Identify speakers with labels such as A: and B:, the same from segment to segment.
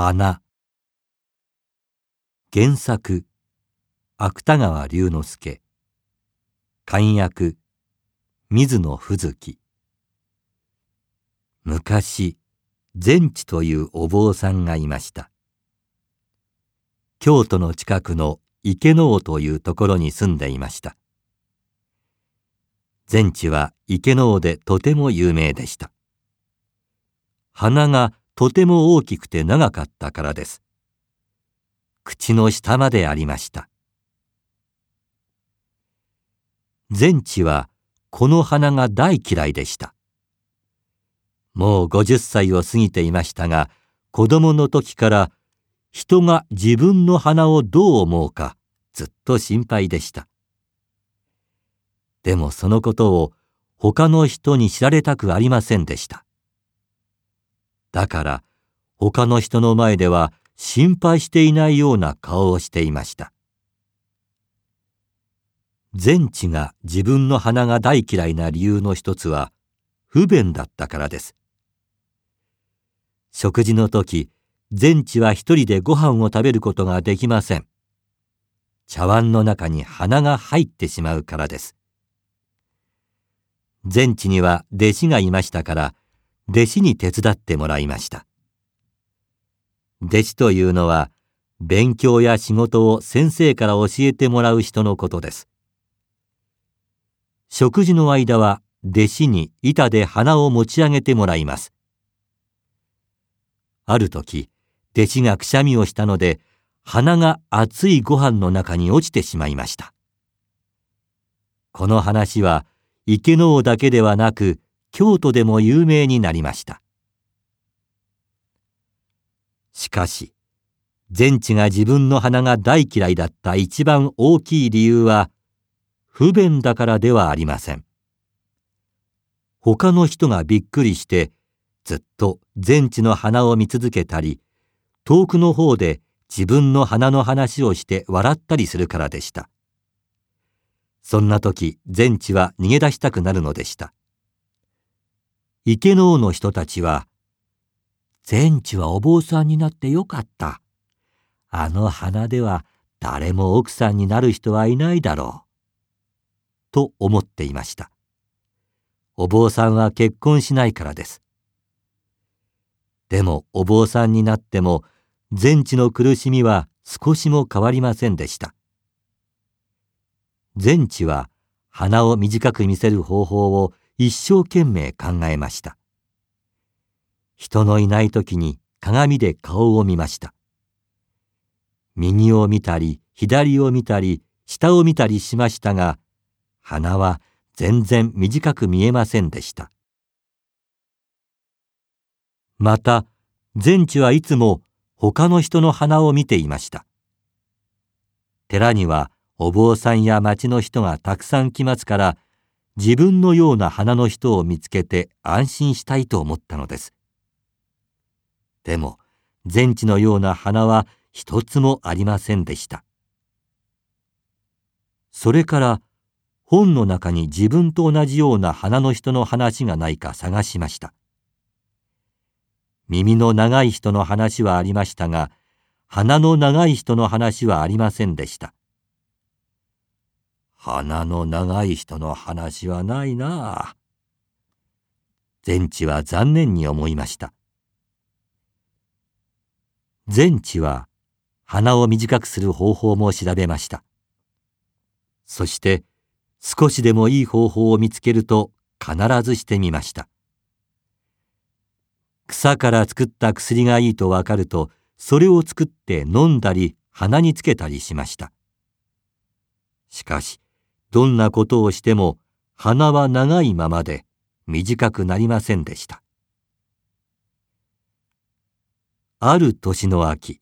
A: 花。原作芥川龍之介。漢訳水野不月。昔善地というお坊さんがいました。京都の近くの池の尾というところに住んでいました。善地は池の尾でとても有名でした。鼻がとても大きくて長かったからです。口の下までありました。善地はこの花が大嫌いでした。もう50歳を過ぎていましたが、子供の時から人が自分の花をどう思うかずっと心配でした。でもそのことを他の人に知られたくありませんでした。だから他の人の前では心配していないような顔をしていました。全知が自分の鼻が大嫌いな理由の一つは不便だったからです。食事の時、全知は一人でご飯を食べることができません。茶碗の中に鼻が入ってしまうからです。全知には弟子がいましたから、弟子に手伝ってもらいました。弟子というのは、勉強や仕事を先生から教えてもらう人のことです。食事の間は弟子に板で鼻を持ち上げてもらいます。ある時、弟子がくしゃみをしたので、鼻が熱いご飯の中に落ちてしまいました。この話は池の尾だけではなく、京都でも有名になりました。しかし、全知が自分の花が大嫌いだった一番大きい理由は、不便だからではありません。他の人がびっくりして、ずっと全知の花を見続けたり、遠くの方で自分の花の話をして笑ったりするからでした。そんな時、全知は逃げ出したくなるのでした。池の王の人たちは、全地はお坊さんになってよかった。あの花では誰も奥さんになる人はいないだろう。と思っていました。お坊さんは結婚しないからです。でもお坊さんになっても全地の苦しみは少しも変わりませんでした。全地は鼻を短く見せる方法を一生懸命考えました。人のいない時に鏡で顔を見ました。右を見たり、左を見たり、下を見たりしましたが、鼻は全然短く見えませんでした。また、全知はいつも他の人の鼻を見ていました。寺にはお坊さんや町の人がたくさん来ますから、自分のような花の人を見つけて安心したいと思ったのです。でも、全地のような花は一つもありませんでした。それから本の中に自分と同じような花の人の話がないか探しました。耳の長い人の話はありましたが、鼻の長い人の話はありませんでした。鼻の長い人の話はないなあ。全知は残念に思いました。全知は鼻を短くする方法も調べました。そして少しでもいい方法を見つけると必ずしてみました。草から作った薬がいいとわかるとそれを作って飲んだり鼻につけたりしました。しかしどんなことをしても鼻は長いままで短くなりませんでした。ある年の秋、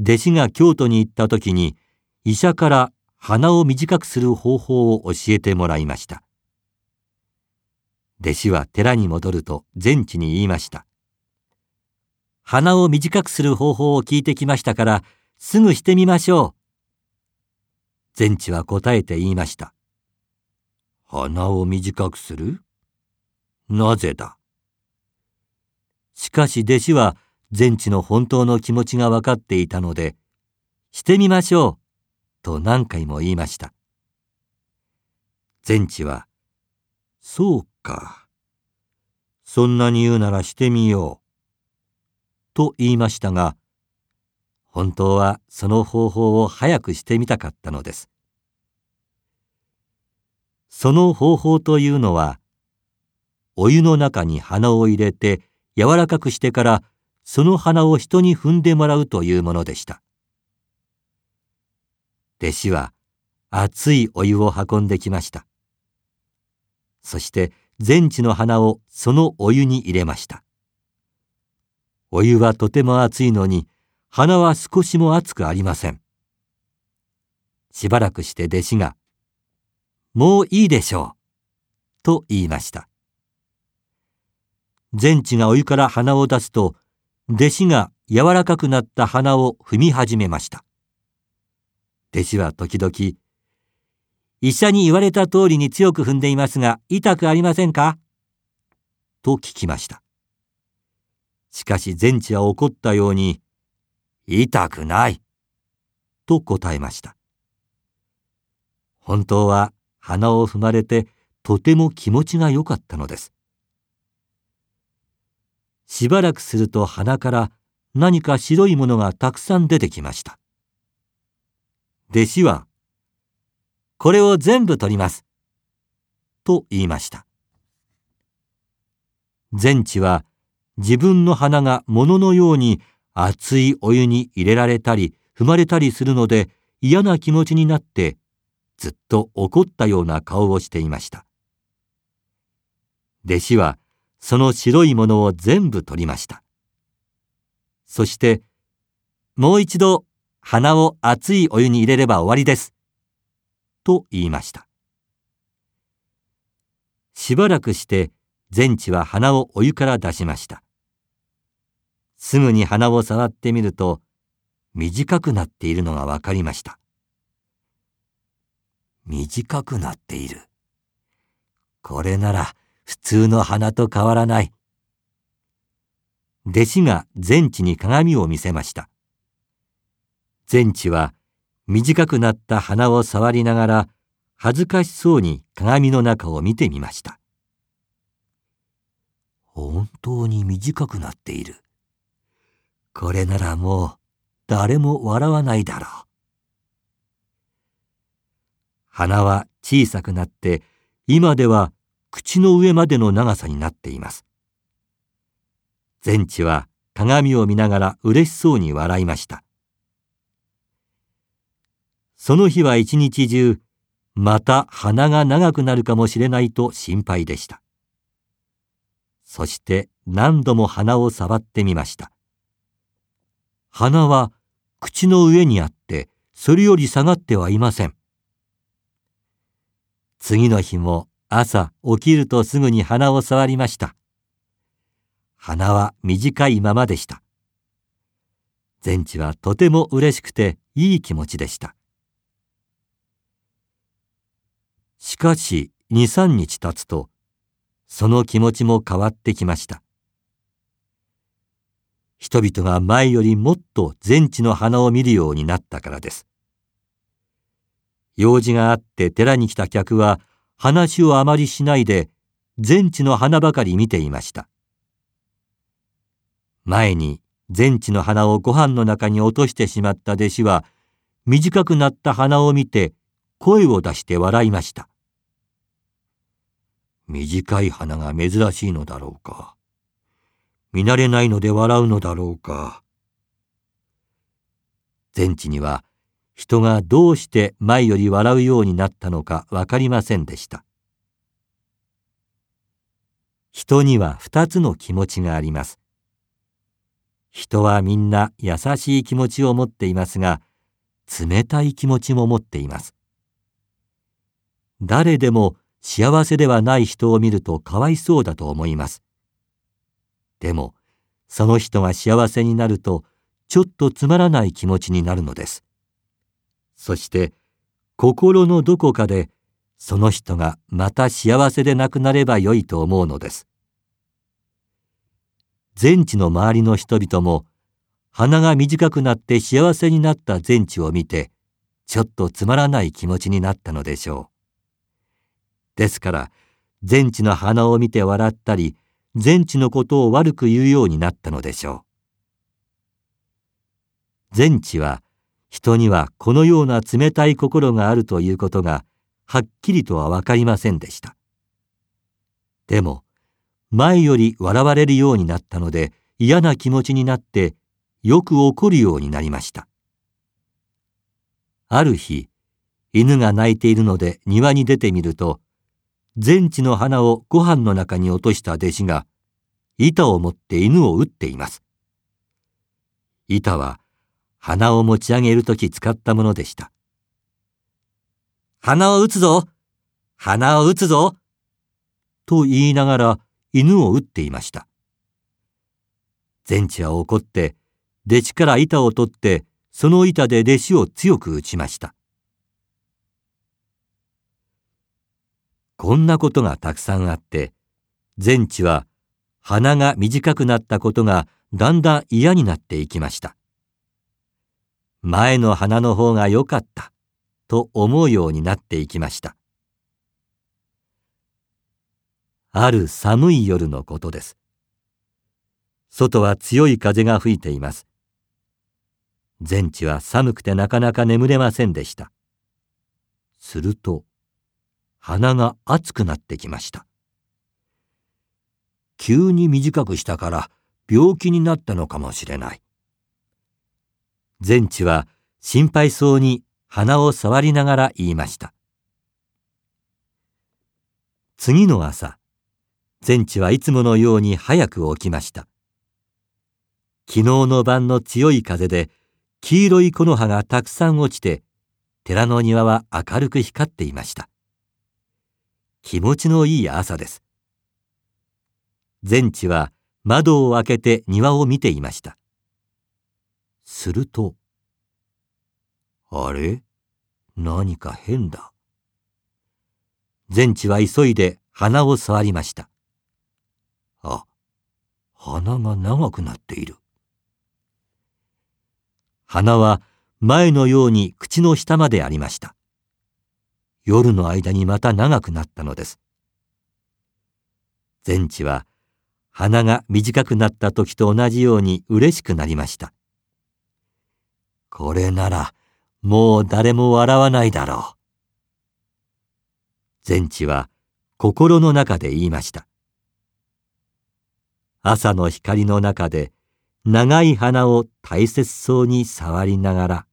A: 弟子が京都に行った時に医者から鼻を短くする方法を教えてもらいました。弟子は寺に戻ると全知に言いました。鼻を短くする方法を聞いてきましたからすぐしてみましょう。全知は答えて言いました。鼻を短くする？なぜだ？しかし弟子は全知の本当の気持ちが分かっていたので、してみましょう、と何回も言いました。全知は、そうか。そんなに言うならしてみよう。と言いましたが、本当はその方法を早くしてみたかったのです。その方法というのは、お湯の中に鼻を入れて柔らかくしてからその鼻を人に踏んでもらうというものでした。弟子は熱いお湯を運んできました。そして全地の花をそのお湯に入れました。お湯はとても熱いのに花は少しも熱くありません。しばらくして弟子が、もういいでしょう、と言いました。全地がお湯から鼻を出すと、弟子が柔らかくなった鼻を踏み始めました。弟子は時々、医者に言われた通りに強く踏んでいますが、痛くありませんか？と聞きました。しかし全地は怒ったように、痛くない。と答えました。本当は鼻を踏まれてとても気持ちが良かったのです。しばらくすると鼻から何か白いものがたくさん出てきました。弟子は、これを全部取ります。と言いました。全地は自分の鼻が物のように熱いお湯に入れられたり踏まれたりするので嫌な気持ちになってずっと怒ったような顔をしていました。弟子はその白いものを全部取りました。そして、もう一度鼻を熱いお湯に入れれば終わりです。と言いました。しばらくして全地は鼻をお湯から出しました。すぐに鼻を触ってみると短くなっているのがわかりました。短くなっている。これなら普通の花と変わらない。弟子が全地に鏡を見せました。全地は短くなった花を触りながら恥ずかしそうに鏡の中を見てみました。本当に短くなっている。これならもう誰も笑わないだろう。花は小さくなって今では口の上までの長さになっています。全地は鏡を見ながら嬉しそうに笑いました。その日は一日中、また鼻が長くなるかもしれないと心配でした。そして何度も鼻を触ってみました。鼻は口の上にあって、それより下がってはいません。次の日も朝起きるとすぐに鼻を触りました。鼻は短いままでした。全治はとても嬉しくていい気持ちでした。しかし二三日経つとその気持ちも変わってきました。人々が前よりもっと全地の花を見るようになったからです。用事があって寺に来た客は話をあまりしないで全地の花ばかり見ていました。前に全地の花をご飯の中に落としてしまった弟子は短くなった花を見て声を出して笑いました。短い花が珍しいのだろうか。見慣れないので笑うのだろうか。全地には人がどうして前より笑うようになったのかわかりませんでした。人には二つの気持ちがあります。人はみんな優しい気持ちを持っていますが、冷たい気持ちも持っています。誰でも幸せではない人を見るとかわいそうだと思います。でも、その人が幸せになると、ちょっとつまらない気持ちになるのです。そして心のどこかでその人がまた幸せでなくなればよいと思うのです。全地の周りの人々も鼻が短くなって幸せになった全地を見てちょっとつまらない気持ちになったのでしょう。ですから全地の鼻を見て笑ったり全地のことを悪く言うようになったのでしょう。全地は人にはこのような冷たい心があるということがはっきりとは分かりませんでした。でも前より笑われるようになったので嫌な気持ちになってよく怒るようになりました。ある日犬が鳴いているので庭に出てみると全地の花をご飯の中に落とした弟子が板を持って犬を撃っています。板は鼻を持ち上げるとき使ったものでした。鼻を撃つぞ鼻を撃つぞと言いながら犬を撃っていました。全地は怒って弟子から板を取ってその板で弟子を強く打ちました。こんなことがたくさんあって全地は鼻が短くなったことがだんだん嫌になっていきました。前の花の方が良かったと思うようになっていきました。ある寒い夜のことです。外は強い風が吹いています。全地は寒くてなかなか眠れませんでした。すると鼻が熱くなってきました急に短くしたから病気になったのかもしれない全地は心配そうに鼻を触りながら言いました。次の朝、全地はいつものように早く起きました。昨日の晩の強い風で黄色い木の葉がたくさん落ちて、寺の庭は明るく光っていました。気持ちのいい朝です。全地は窓を開けて庭を見ていました。すると、あれ？何か変だ。全地は急いで鼻を触りました。あ、鼻が長くなっている。鼻は前のように口の下までありました。夜の間にまた長くなったのです。全地は鼻が短くなった時と同じように嬉しくなりました。これならもう誰も笑わないだろう。全地は心の中で言いました。朝の光の中で長い花を大切そうに触りながら